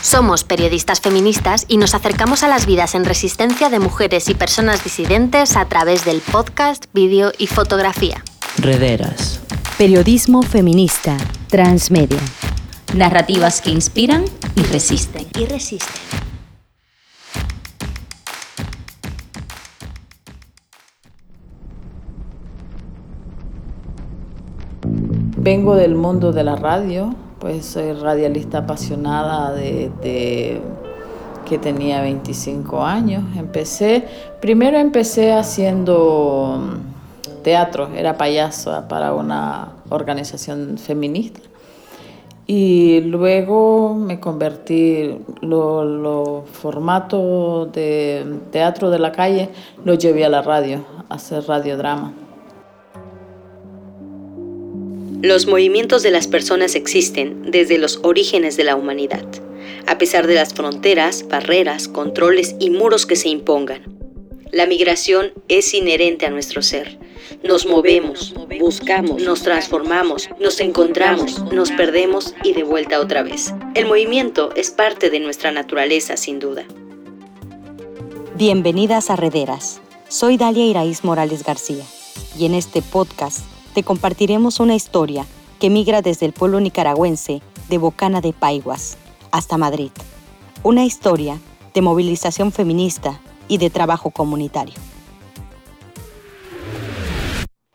Somos periodistas feministas y nos acercamos a las vidas en resistencia de mujeres y personas disidentes a través del podcast, vídeo y fotografía. Rederas. Periodismo feminista, transmedia. Narrativas que inspiran y resisten. Y resisten. Vengo del mundo de la radio, pues soy radialista apasionada de, que tenía 25 años. Empecé, primero empecé haciendo teatro, era payaso para una organización feminista. Y luego me convertí, los lo formatos de teatro de la calle los llevé a la radio, a hacer radiodrama. Los movimientos de las personas existen desde los orígenes de la humanidad, a pesar de las fronteras, barreras, controles y muros que se impongan. La migración es inherente a nuestro ser. Nos movemos, buscamos, nos transformamos, nos encontramos, nos perdemos y de vuelta otra vez. El movimiento es parte de nuestra naturaleza, sin duda. Bienvenidas a Rederas. Soy Dalia Iraíz Morales García y en este podcast te compartiremos una historia que migra desde el pueblo nicaragüense de Bocana de Paiguas hasta Madrid. Una historia de movilización feminista y de trabajo comunitario.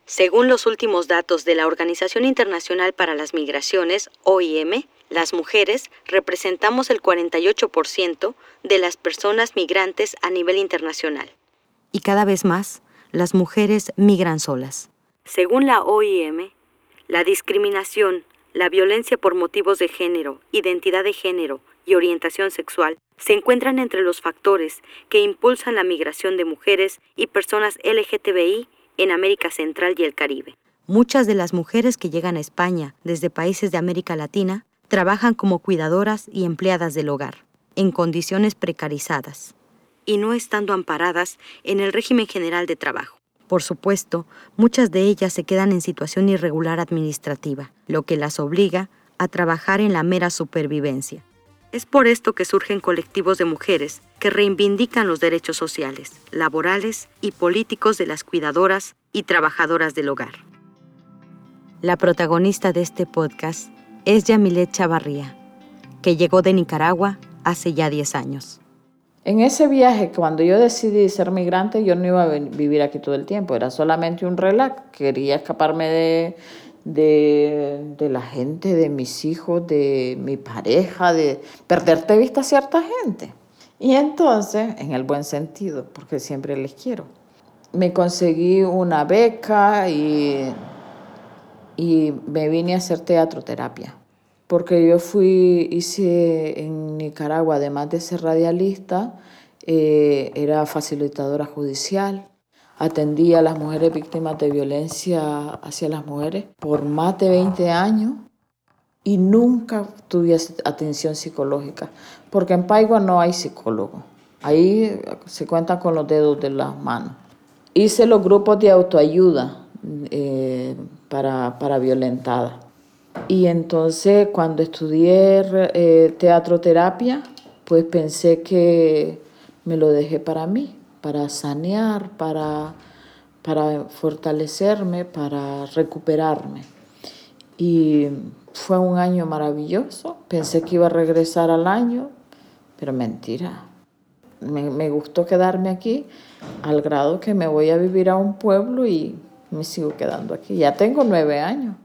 Según los últimos datos de la Organización Internacional para las Migraciones, OIM, las mujeres representamos el 48% de las personas migrantes a nivel internacional. Y cada vez más, las mujeres migran solas. Según la OIM, la discriminación, la violencia por motivos de género, identidad de género y orientación sexual se encuentran entre los factores que impulsan la migración de mujeres y personas LGTBI en América Central y el Caribe. Muchas de las mujeres que llegan a España desde países de América Latina trabajan como cuidadoras y empleadas del hogar, en condiciones precarizadas, y no estando amparadas en el régimen general de trabajo. Por supuesto, muchas de ellas se quedan en situación irregular administrativa, lo que las obliga a trabajar en la mera supervivencia. Es por esto que surgen colectivos de mujeres que reivindican los derechos sociales, laborales y políticos de las cuidadoras y trabajadoras del hogar. La protagonista de este podcast es Yamilet Chavarría, que llegó de Nicaragua hace ya 10 años. En ese viaje, cuando yo decidí ser migrante, yo no iba a vivir aquí todo el tiempo, era solamente un relax. Quería escaparme de, de, la gente, de mis hijos, de mi pareja, de perderte vista a cierta gente. Y entonces, en el buen sentido, porque siempre les quiero, me conseguí una beca y, y me vine a hacer teatro terapia porque yo fui, hice en Nicaragua, además de ser radialista, eh, era facilitadora judicial, atendía a las mujeres víctimas de violencia hacia las mujeres por más de 20 años y nunca tuve atención psicológica, porque en Paigua no hay psicólogo, ahí se cuenta con los dedos de las manos. Hice los grupos de autoayuda eh, para, para violentadas y entonces cuando estudié eh, teatroterapia, pues pensé que me lo dejé para mí, para sanear, para, para fortalecerme, para recuperarme. Y fue un año maravilloso. Pensé que iba a regresar al año, pero mentira. Me, me, gustó quedarme aquí al grado que me voy a vivir a un pueblo y me sigo quedando aquí. Ya tengo nueve años.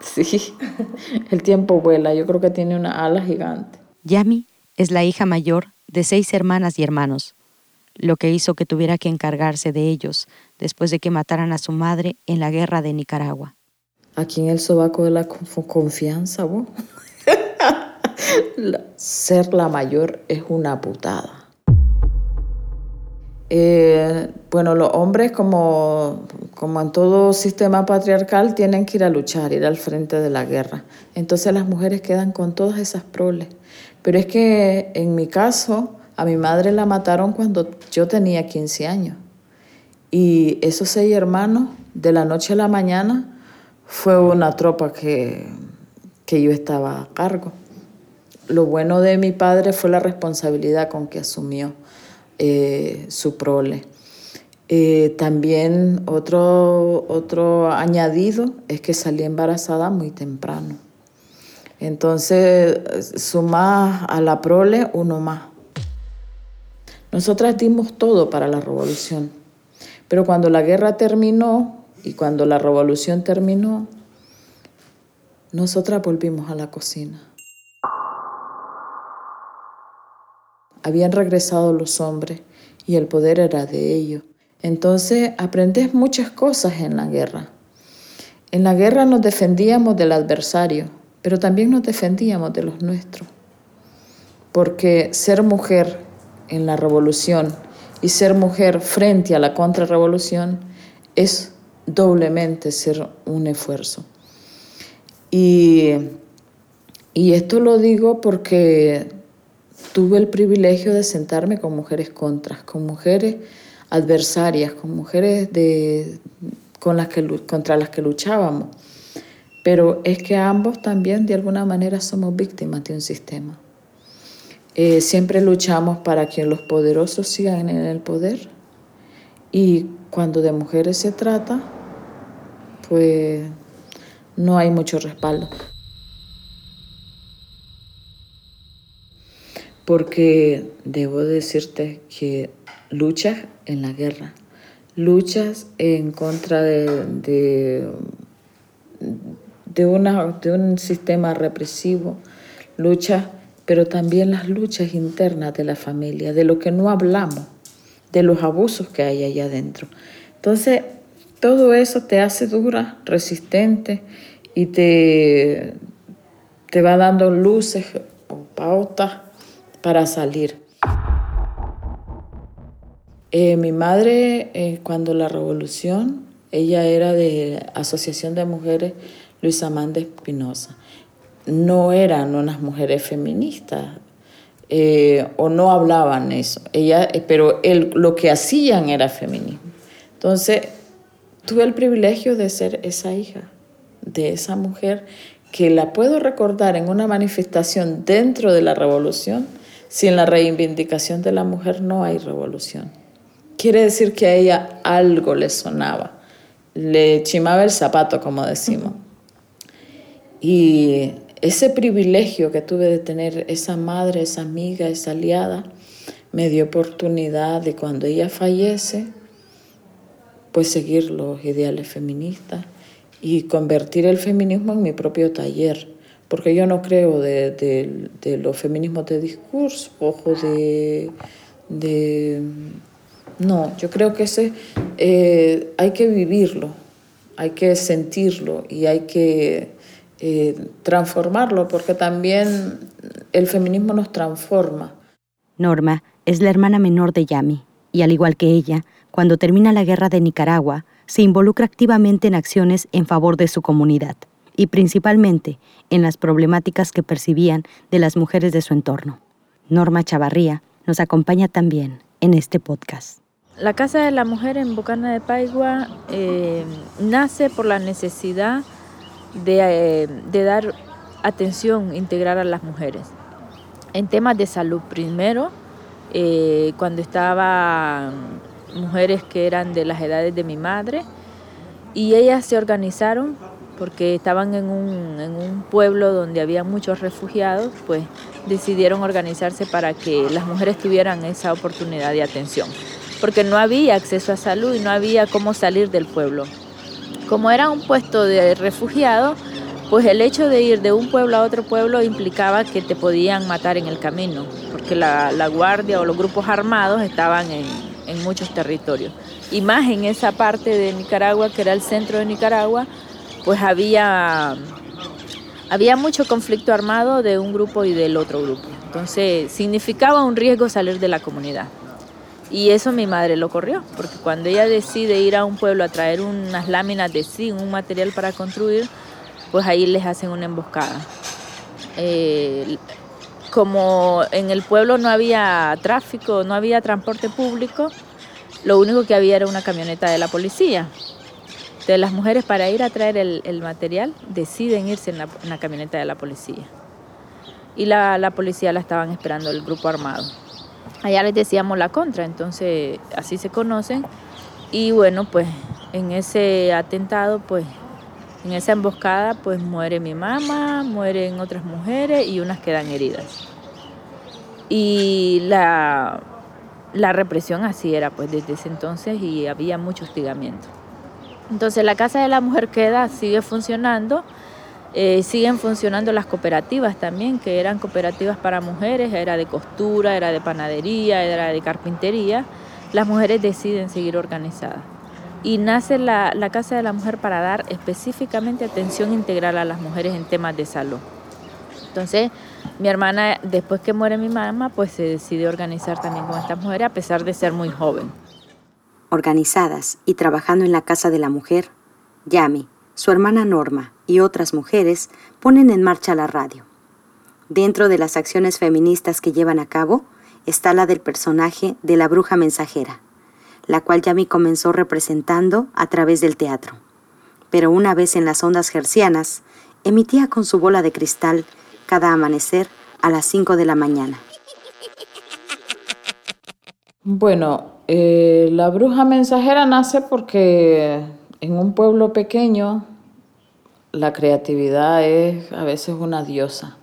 Sí, el tiempo vuela, yo creo que tiene una ala gigante. Yami es la hija mayor de seis hermanas y hermanos, lo que hizo que tuviera que encargarse de ellos después de que mataran a su madre en la guerra de Nicaragua. Aquí en el sobaco de la confianza, vos. Ser la mayor es una putada. Eh, bueno, los hombres, como, como en todo sistema patriarcal, tienen que ir a luchar, ir al frente de la guerra. Entonces las mujeres quedan con todas esas proles. Pero es que en mi caso, a mi madre la mataron cuando yo tenía 15 años. Y esos seis hermanos, de la noche a la mañana, fue una tropa que, que yo estaba a cargo. Lo bueno de mi padre fue la responsabilidad con que asumió eh, su prole. Eh, también otro, otro añadido es que salí embarazada muy temprano. Entonces, suma a la prole uno más. Nosotras dimos todo para la revolución, pero cuando la guerra terminó y cuando la revolución terminó, nosotras volvimos a la cocina. Habían regresado los hombres y el poder era de ellos. Entonces aprendes muchas cosas en la guerra. En la guerra nos defendíamos del adversario, pero también nos defendíamos de los nuestros. Porque ser mujer en la revolución y ser mujer frente a la contrarrevolución es doblemente ser un esfuerzo. Y, y esto lo digo porque tuve el privilegio de sentarme con mujeres contras, con mujeres adversarias, con mujeres de, con las que, contra las que luchábamos. Pero es que ambos también de alguna manera somos víctimas de un sistema. Eh, siempre luchamos para que los poderosos sigan en el poder y cuando de mujeres se trata, pues no hay mucho respaldo. Porque debo decirte que luchas en la guerra, luchas en contra de, de, de, una, de un sistema represivo, luchas pero también las luchas internas de la familia, de lo que no hablamos, de los abusos que hay allá adentro. Entonces, todo eso te hace dura, resistente y te, te va dando luces o pautas para salir. Eh, mi madre, eh, cuando la revolución, ella era de Asociación de Mujeres Luis Amanda Espinosa no eran unas mujeres feministas eh, o no hablaban eso, ella, eh, pero lo que hacían era feminismo. Entonces, tuve el privilegio de ser esa hija de esa mujer que la puedo recordar en una manifestación dentro de la revolución, si en la reivindicación de la mujer no hay revolución. Quiere decir que a ella algo le sonaba, le chimaba el zapato, como decimos. Y ese privilegio que tuve de tener esa madre, esa amiga, esa aliada, me dio oportunidad de cuando ella fallece, pues seguir los ideales feministas y convertir el feminismo en mi propio taller, porque yo no creo de, los feminismos de discurso o de, de... No, yo creo que ese eh, hay que vivirlo, hay que sentirlo y hay que eh, transformarlo, porque también el feminismo nos transforma. Norma es la hermana menor de Yami, y al igual que ella, cuando termina la guerra de Nicaragua, se involucra activamente en acciones en favor de su comunidad, y principalmente en las problemáticas que percibían de las mujeres de su entorno. Norma Chavarría nos acompaña también en este podcast. La Casa de la Mujer en Bocana de Paigua eh, nace por la necesidad eh, de, dar atención integral a las mujeres. En temas de salud, primero, eh, cuando estaban mujeres que eran de las edades de mi madre, y ellas se organizaron porque estaban en un, en un, pueblo donde había muchos refugiados, pues decidieron organizarse para que las mujeres tuvieran esa oportunidad de atención, porque no había acceso a salud y no había cómo salir del pueblo. Como era un puesto de refugiado, pues el hecho de ir de un pueblo a otro pueblo implicaba que te podían matar en el camino, porque la, guardia o los grupos armados estaban en, en, muchos territorios. Y más en esa parte de Nicaragua, que era el centro de Nicaragua, pues había, había mucho conflicto armado de un grupo y del otro grupo. Entonces significaba un riesgo salir de la comunidad. Y eso mi madre lo corrió, porque cuando ella decide ir a un pueblo a traer unas láminas de zinc, un material para construir, pues ahí les hacen una emboscada. Eh, como en el pueblo no había tráfico, no había transporte público, lo único que había era una camioneta de la policía. Entonces las mujeres para ir a traer el, material deciden irse en la, camioneta de la policía. Y la, la policía la estaban esperando el grupo armado. Allá les decíamos la contra, entonces así se conocen. Y bueno, pues en ese atentado, pues en esa emboscada, pues muere mi mamá, mueren otras mujeres y unas quedan heridas. Y la, la represión así era, pues desde ese entonces y había mucho hostigamiento. Entonces la Casa de la Mujer queda, sigue funcionando, eh, siguen funcionando las cooperativas también, que eran cooperativas para mujeres, era de costura, era de panadería, era de carpintería. Las mujeres deciden seguir organizadas. Y nace la, la Casa de la Mujer para dar específicamente atención integral a las mujeres en temas de salud. Entonces, mi hermana, después que muere mi mamá, pues se decide organizar también con estas mujeres a pesar de ser muy joven. Organizadas y trabajando en la Casa de la Mujer, Yami, su hermana Norma y otras mujeres ponen en marcha la radio. Dentro de las acciones feministas que llevan a cabo está la del personaje de la bruja mensajera, la cual Yami comenzó representando a través del teatro. Pero una vez en las ondas gercianas, emitía con su bola de cristal cada amanecer a las 5 de la mañana. Bueno, eh, la bruja mensajera nace porque en un pueblo pequeño la creatividad es a veces una diosa.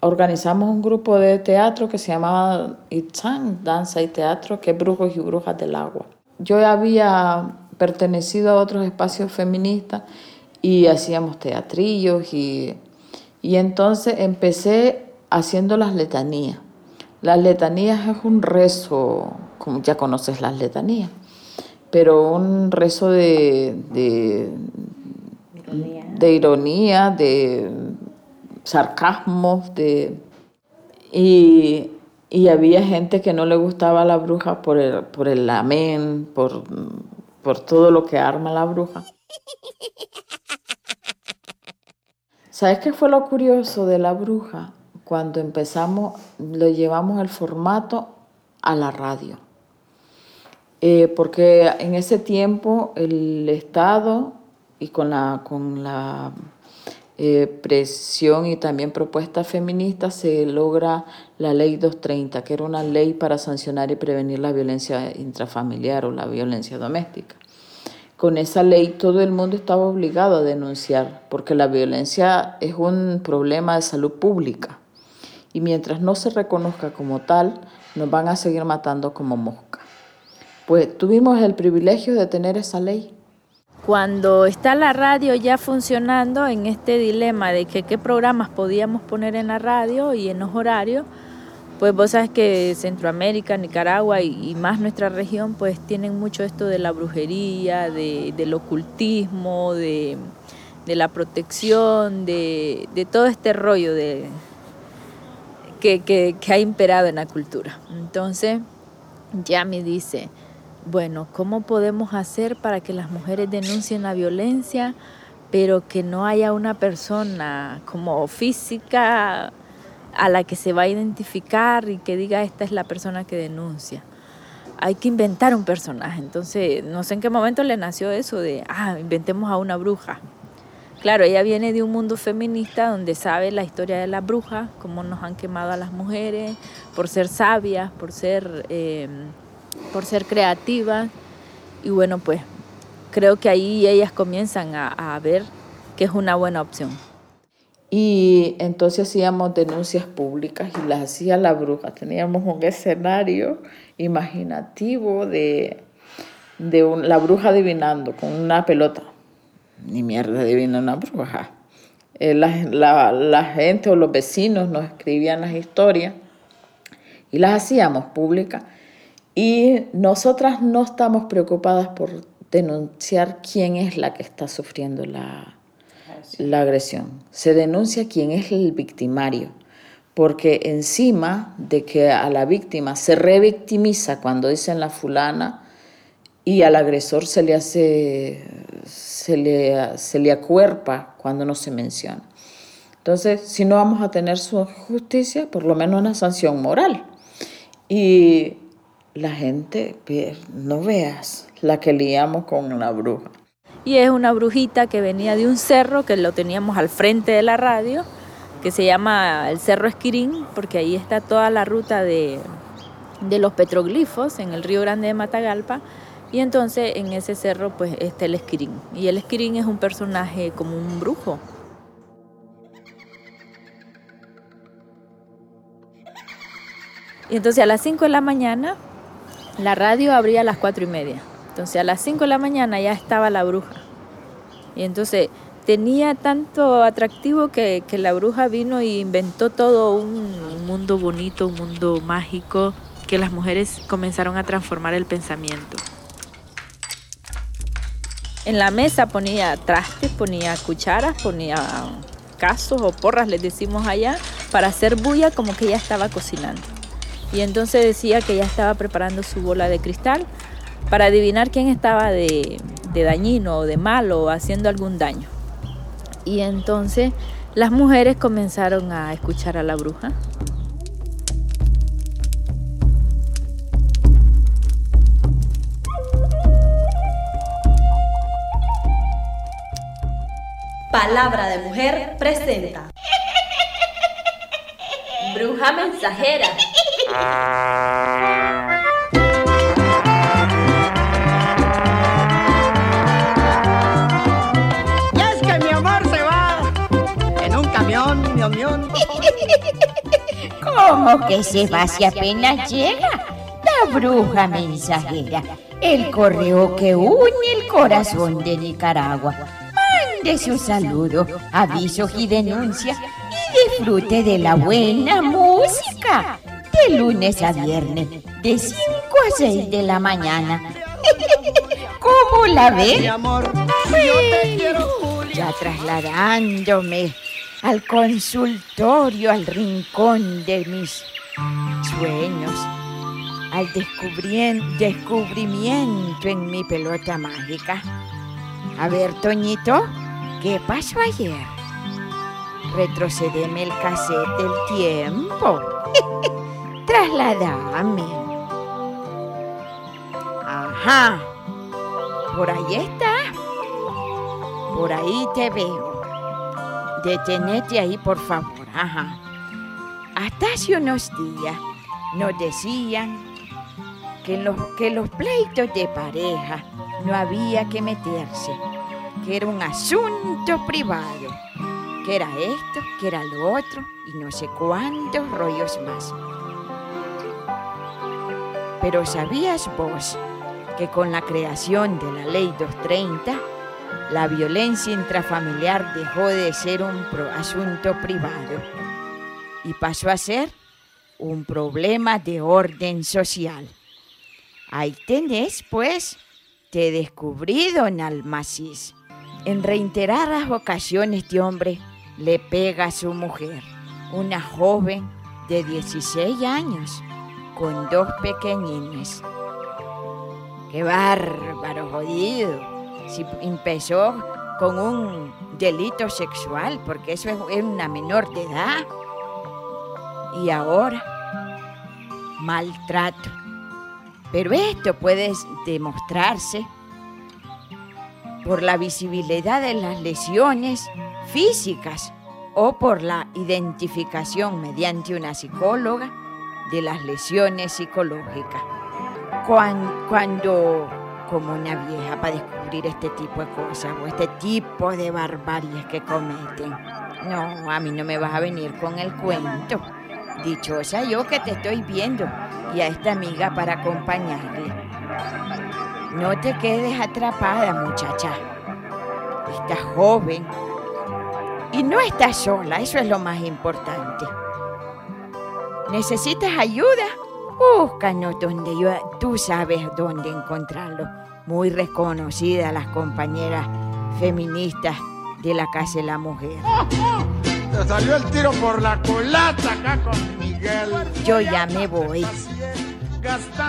Organizamos un grupo de teatro que se llamaba Itzan, Danza y Teatro, que es Brujos y Brujas del Agua. Yo había pertenecido a otros espacios feministas y hacíamos teatrillos y y entonces empecé haciendo las letanías. Las letanías es un rezo, como ya conoces las letanías, pero un rezo de, de, ironía. de, sarcasmo, de, y, había gente que no le gustaba a la bruja por el, por el amén, por, por todo lo que arma la bruja. ¿Sabes qué fue lo curioso de la bruja? Cuando empezamos, le llevamos el formato a la radio. Eh, porque en ese tiempo el Estado y con la, con la eh, presión y también propuesta feminista se logra la ley 230, que era una ley para sancionar y prevenir la violencia intrafamiliar o la violencia doméstica con esa ley todo el mundo estaba obligado a denunciar, porque la violencia es un problema de salud pública. Y mientras no se reconozca como tal, nos van a seguir matando como mosca. Pues tuvimos el privilegio de tener esa ley. Cuando está la radio ya funcionando en este dilema de que qué programas podíamos poner en la radio y en los horarios, pues vos sabes que Centroamérica, Nicaragua y, más nuestra región, pues tienen mucho esto de la brujería, de, del ocultismo, de, la protección, de, todo este rollo de, que, que, ha imperado en la cultura. Entonces, ya me dice, bueno, ¿cómo podemos hacer para que las mujeres denuncien la violencia, pero que no haya una persona como física? a la que se va a identificar y que diga esta es la persona que denuncia. Hay que inventar un personaje. Entonces, no sé en qué momento le nació eso de, ah, inventemos a una bruja. Claro, ella viene de un mundo feminista donde sabe la historia de la bruja, cómo nos han quemado a las mujeres por ser sabias, por ser, em, por ser creativas. Y bueno, pues creo que ahí ellas comienzan a, ver que es una buena opción. Y entonces hacíamos denuncias públicas y las hacía la bruja. Teníamos un escenario imaginativo de, de la bruja adivinando con una pelota. Ni mierda adivina una bruja. Eh, la, la, gente o los vecinos nos escribían las historias y las hacíamos públicas. Y nosotras no estamos preocupadas por denunciar quién es la que está sufriendo la, la agresión. Se denuncia quién es el victimario, porque encima de que a la víctima se revictimiza cuando dicen la fulana y al agresor se le hace, se le, se le acuerpa cuando no se menciona. Entonces, si no vamos a tener su justicia, por lo menos una sanción moral. Y la gente, no veas la que liamos con la bruja. Y es una brujita que venía de un cerro que lo teníamos al frente de la radio, que se llama el Cerro Esquirín, porque ahí está toda la ruta de, de los petroglifos en el río Grande de Matagalpa. Y entonces en ese cerro pues está el Esquirín. Y el Esquirín es un personaje como un brujo. Y entonces a las 5 de la mañana la radio abría a las 4 y media. Entonces a las 5 de la mañana ya estaba la bruja. Y entonces tenía tanto atractivo que, que la bruja vino y inventó todo un mundo bonito, un mundo mágico, que las mujeres comenzaron a transformar el pensamiento. En la mesa ponía trastes, ponía cucharas, ponía casos o porras, les decimos allá, para hacer bulla como que ya estaba cocinando. Y entonces decía que ya estaba preparando su bola de cristal para adivinar quién estaba de, de dañino o de malo o haciendo algún daño. Y entonces las mujeres comenzaron a escuchar a la bruja Palabra de Mujer presenta. Bruja mensajera. Y es que mi amor se va en un camión, mi camión. ¿Cómo que se va si apenas llega? La bruja mensajera, el correo que une el corazón de Nicaragua de su saludo, avisos y denuncia y disfrute de la buena música de lunes a viernes de 5 a 6 de la mañana. ¿Cómo la ve? Mi amor, yo te quiero, Ya trasladándome al consultorio, al rincón de mis sueños, al descubrimiento en mi pelota mágica. A ver, Toñito, ¿Qué pasó ayer? Retrocedeme el cassette del tiempo. Trasladame. Ajá. Por ahí está. Por ahí te veo. Detenete ahí, por favor. Ajá. Hasta hace unos días nos decían que los, que los pleitos de pareja no había que meterse que era un asunto privado, que era esto, que era lo otro y no sé cuántos rollos más. Pero ¿sabías vos que con la creación de la ley 230, la violencia intrafamiliar dejó de ser un asunto privado y pasó a ser un problema de orden social? Ahí tenés, pues, te descubrí, don Almacis. En reiteradas ocasiones este hombre le pega a su mujer, una joven de 16 años, con dos pequeñines. ¡Qué bárbaro, jodido! Si empezó con un delito sexual, porque eso es una menor de edad. Y ahora, maltrato. Pero esto puede demostrarse por la visibilidad de las lesiones físicas o por la identificación mediante una psicóloga de las lesiones psicológicas. Cuando, como una vieja para descubrir este tipo de cosas o este tipo de barbaries que cometen, no, a mí no me vas a venir con el cuento. Dichosa yo que te estoy viendo y a esta amiga para acompañarle. No te quedes atrapada, muchacha. Estás joven y no estás sola, eso es lo más importante. ¿Necesitas ayuda? Búscanos donde yo, tú sabes dónde encontrarlo. Muy reconocida las compañeras feministas de la Casa de la Mujer. Te salió el tiro por la culata acá con Miguel. Yo ya me voy.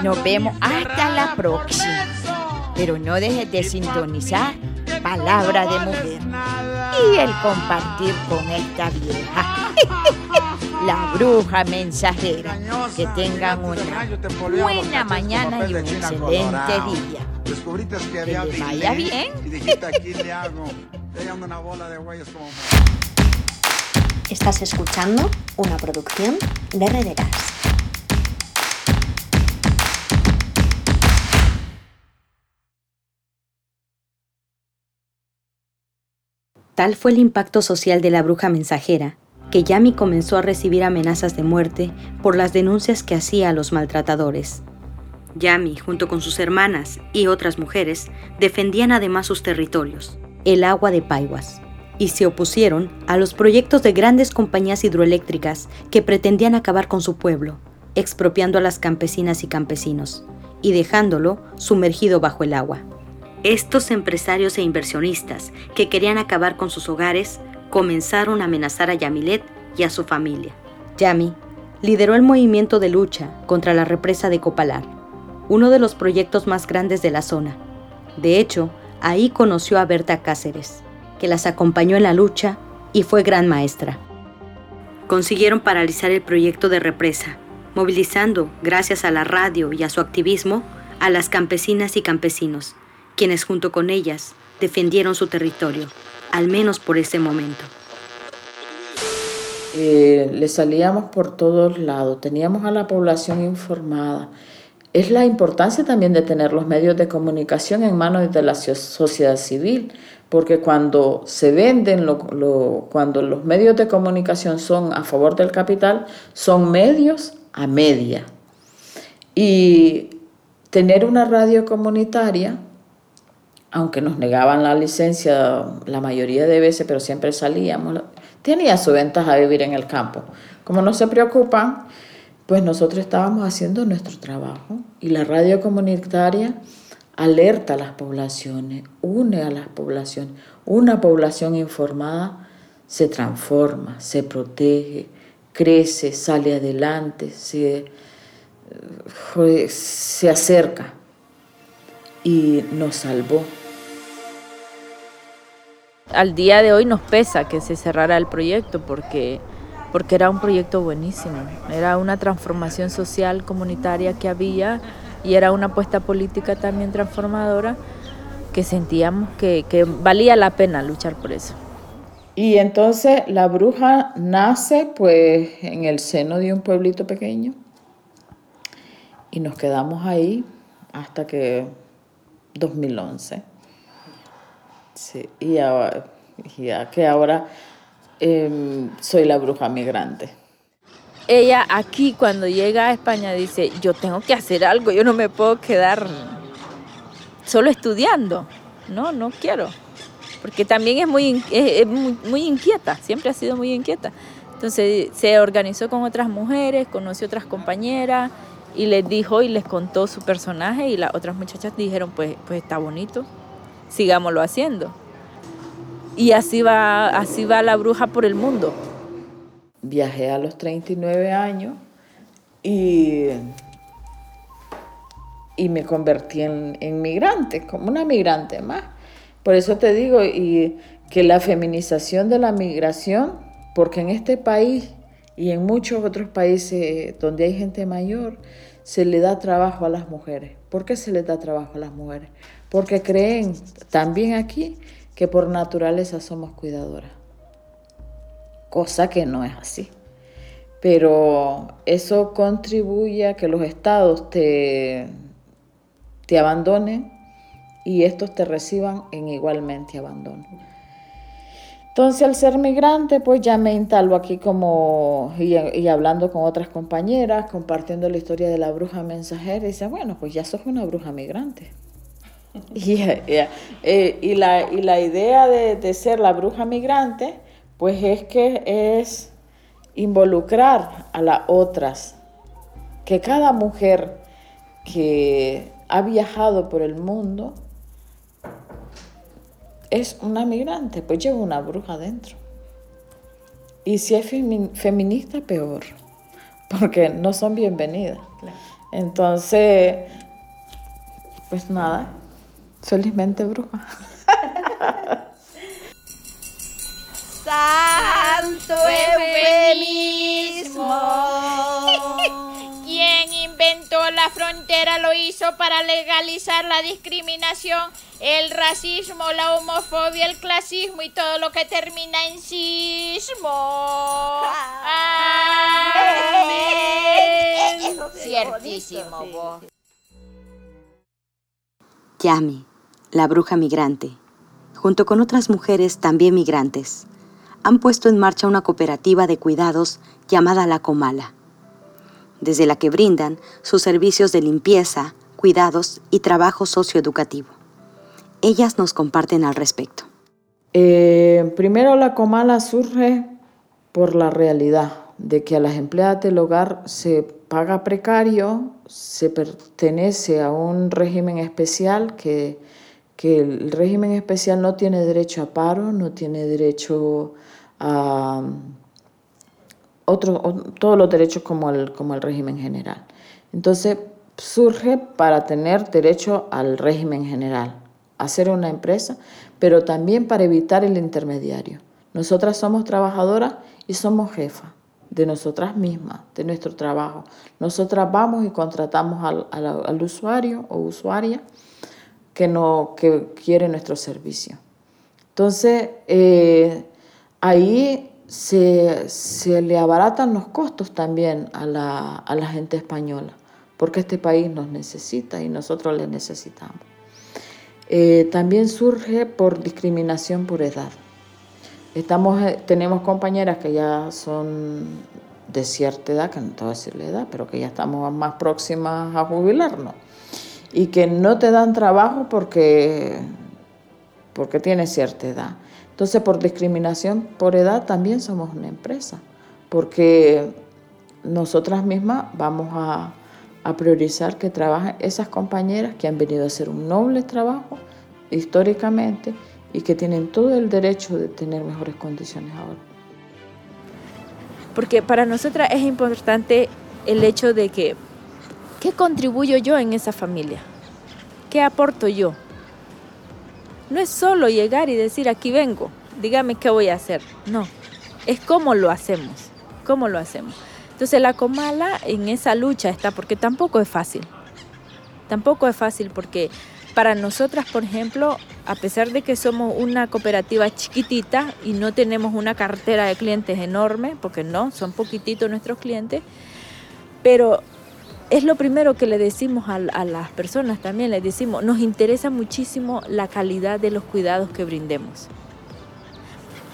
Nos vemos hasta la próxima. Pero no dejes de sintonizar Palabra de Mujer y el compartir con esta vieja. la bruja mensajera. Que tengan una buena mañana y un excelente día. Que les vaya bien. Estás escuchando una producción de Rederas. Tal fue el impacto social de la bruja mensajera, que Yami comenzó a recibir amenazas de muerte por las denuncias que hacía a los maltratadores. Yami, junto con sus hermanas y otras mujeres, defendían además sus territorios, el agua de Paiguas, y se opusieron a los proyectos de grandes compañías hidroeléctricas que pretendían acabar con su pueblo, expropiando a las campesinas y campesinos, y dejándolo sumergido bajo el agua. Estos empresarios e inversionistas que querían acabar con sus hogares comenzaron a amenazar a Yamilet y a su familia. Yami lideró el movimiento de lucha contra la represa de Copalar, uno de los proyectos más grandes de la zona. De hecho, ahí conoció a Berta Cáceres, que las acompañó en la lucha y fue gran maestra. Consiguieron paralizar el proyecto de represa, movilizando, gracias a la radio y a su activismo, a las campesinas y campesinos, quienes junto con ellas defendieron su territorio, al menos por ese momento. Eh, le salíamos por todos lados, teníamos a la población informada. Es la importancia también de tener los medios de comunicación en manos de la sociedad civil, porque cuando se venden, cuando los medios de comunicación son a favor del capital, son medios a media. Y tener una radio comunitaria aunque nos negaban la licencia la mayoría de veces, pero siempre salíamos, tenía su ventaja vivir en el campo. Como no se preocupan, pues nosotros estábamos haciendo nuestro trabajo y la radio comunitaria alerta a las poblaciones, une a las poblaciones. Una población informada se transforma, se protege, crece, sale adelante, se, se acerca y nos salvó. Al día de hoy nos pesa que se cerrara el proyecto porque, porque era un proyecto buenísimo, era una transformación social comunitaria que había y era una apuesta política también transformadora que sentíamos que, que valía la pena luchar por eso. Y entonces la bruja nace pues en el seno de un pueblito pequeño y nos quedamos ahí hasta que 2011. Sí, y ya que ahora em, soy la bruja migrante. Ella aquí cuando llega a España dice, yo tengo que hacer algo, yo no me puedo quedar solo estudiando. No, no quiero. Porque también es muy, es muy inquieta, siempre ha sido muy inquieta. Entonces se organizó con otras mujeres, conoció otras compañeras y les dijo y les contó su personaje y las otras muchachas dijeron, pues, pues está bonito, sigámoslo haciendo. Y así va, así va la bruja por el mundo. Viajé a los 39 años y, y me convertí en, migrante, como una migrante más. Por eso te digo y que la feminización de la migración, porque en este país y en muchos otros países donde hay gente mayor, se le da trabajo a las mujeres. ¿Por qué se les da trabajo a las mujeres? Porque creen también aquí que por naturaleza somos cuidadoras. Cosa que no es así. Pero eso contribuye a que los estados te, te abandonen y estos te reciban en igualmente abandono. Entonces, al ser migrante, pues ya me instalo aquí como, y, hablando con otras compañeras, compartiendo la historia de la bruja mensajera, y dice, bueno, pues ya sos una bruja migrante. y, eh, y, la, y la idea de, de ser la bruja migrante, pues es que es involucrar a las otras, que cada mujer que ha viajado por el mundo, es una migrante, pues lleva una bruja dentro. Y si es feminista, peor, porque no son bienvenidas. Entonces, pues nada, felizmente bruja. tanto eufemismo. ¿Quién inventó la frontera lo hizo para legalizar la discriminación, el racismo, la homofobia, el clasismo y todo lo que termina en sismo. Ciertísimo, vos. Yami, la bruja migrante, junto con otras mujeres también migrantes, han puesto en marcha una cooperativa de cuidados llamada La Comala, desde la que brindan sus servicios de limpieza, cuidados y trabajo socioeducativo. Ellas nos comparten al respecto. Eh, primero, La Comala surge por la realidad de que a las empleadas del hogar se paga precario, se pertenece a un régimen especial que, que el régimen especial no tiene derecho a paro, no tiene derecho a otro, todos los derechos como el, como el régimen general. Entonces surge para tener derecho al régimen general, hacer una empresa, pero también para evitar el intermediario. Nosotras somos trabajadoras y somos jefas de nosotras mismas, de nuestro trabajo. Nosotras vamos y contratamos al, al, usuario o usuaria que, no, que quiere nuestro servicio. Entonces, eh, ahí se, se, le abaratan los costos también a la, a la gente española, porque este país nos necesita y nosotros le necesitamos. Eh, también surge por discriminación por edad. Estamos, eh, tenemos compañeras que ya son de cierta edad, que no te voy a decir la edad, pero que ya estamos más próximas a jubilarnos y que no te dan trabajo porque, porque tienes cierta edad. Entonces, por discriminación por edad también somos una empresa, porque nosotras mismas vamos a, priorizar que trabajen esas compañeras que han venido a hacer un noble trabajo históricamente y que tienen todo el derecho de tener mejores condiciones ahora. Porque para nosotras es importante el hecho de que, ¿qué contribuyo yo en esa familia? ¿Qué aporto yo? No es solo llegar y decir, aquí vengo, dígame qué voy a hacer. No, es cómo lo hacemos, cómo lo hacemos. Entonces la Comala en esa lucha está, porque tampoco es fácil. Tampoco es fácil porque para nosotras, por ejemplo, a pesar de que somos una cooperativa chiquitita y no tenemos una cartera de clientes enorme, porque no, son poquititos nuestros clientes, pero es lo primero que le decimos a, las personas también, les decimos, nos interesa muchísimo la calidad de los cuidados que brindemos.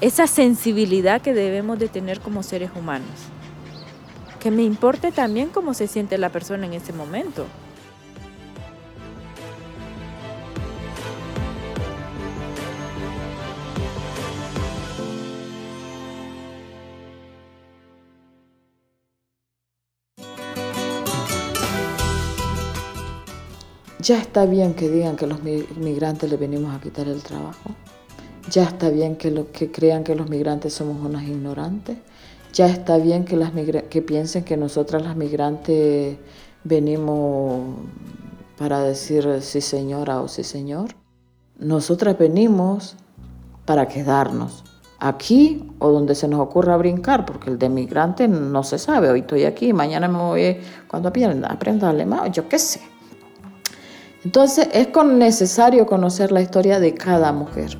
Esa sensibilidad que debemos de tener como seres humanos. Que me importe también cómo se siente la persona en ese momento. Ya está bien que digan que los migrantes le venimos a quitar el trabajo. Ya está bien que, que crean que los migrantes somos unas ignorantes. Ya está bien que, las que piensen que nosotras las migrantes venimos para decir sí señora o sí señor. Nosotras venimos para quedarnos aquí o donde se nos ocurra brincar, porque el de migrante no se sabe. Hoy estoy aquí, mañana me voy cuando aprenda, aprenda alemán, yo qué sé. Entonces es necesario conocer la historia de cada mujer.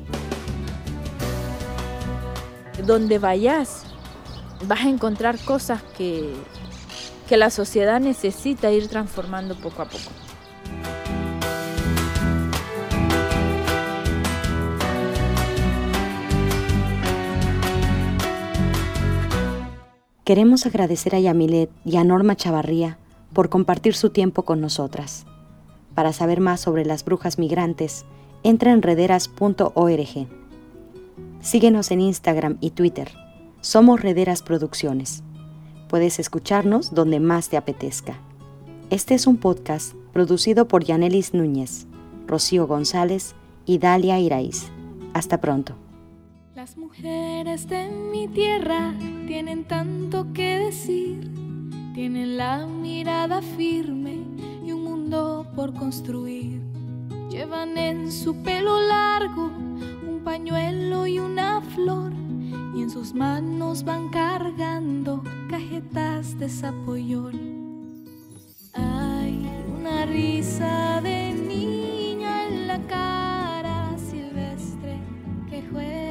Donde vayas, vas a encontrar cosas que, que la sociedad necesita ir transformando poco a poco. Queremos agradecer a Yamilet y a Norma Chavarría por compartir su tiempo con nosotras. Para saber más sobre las brujas migrantes, entra en rederas.org. Síguenos en Instagram y Twitter. Somos Rederas Producciones. Puedes escucharnos donde más te apetezca. Este es un podcast producido por Yanelis Núñez, Rocío González y Dalia Iraiz. Hasta pronto. Las mujeres de mi tierra tienen tanto que decir, tienen la mirada firme por construir. Llevan en su pelo largo un pañuelo y una flor y en sus manos van cargando cajetas de zapoyol. Hay una risa de niña en la cara silvestre que juega.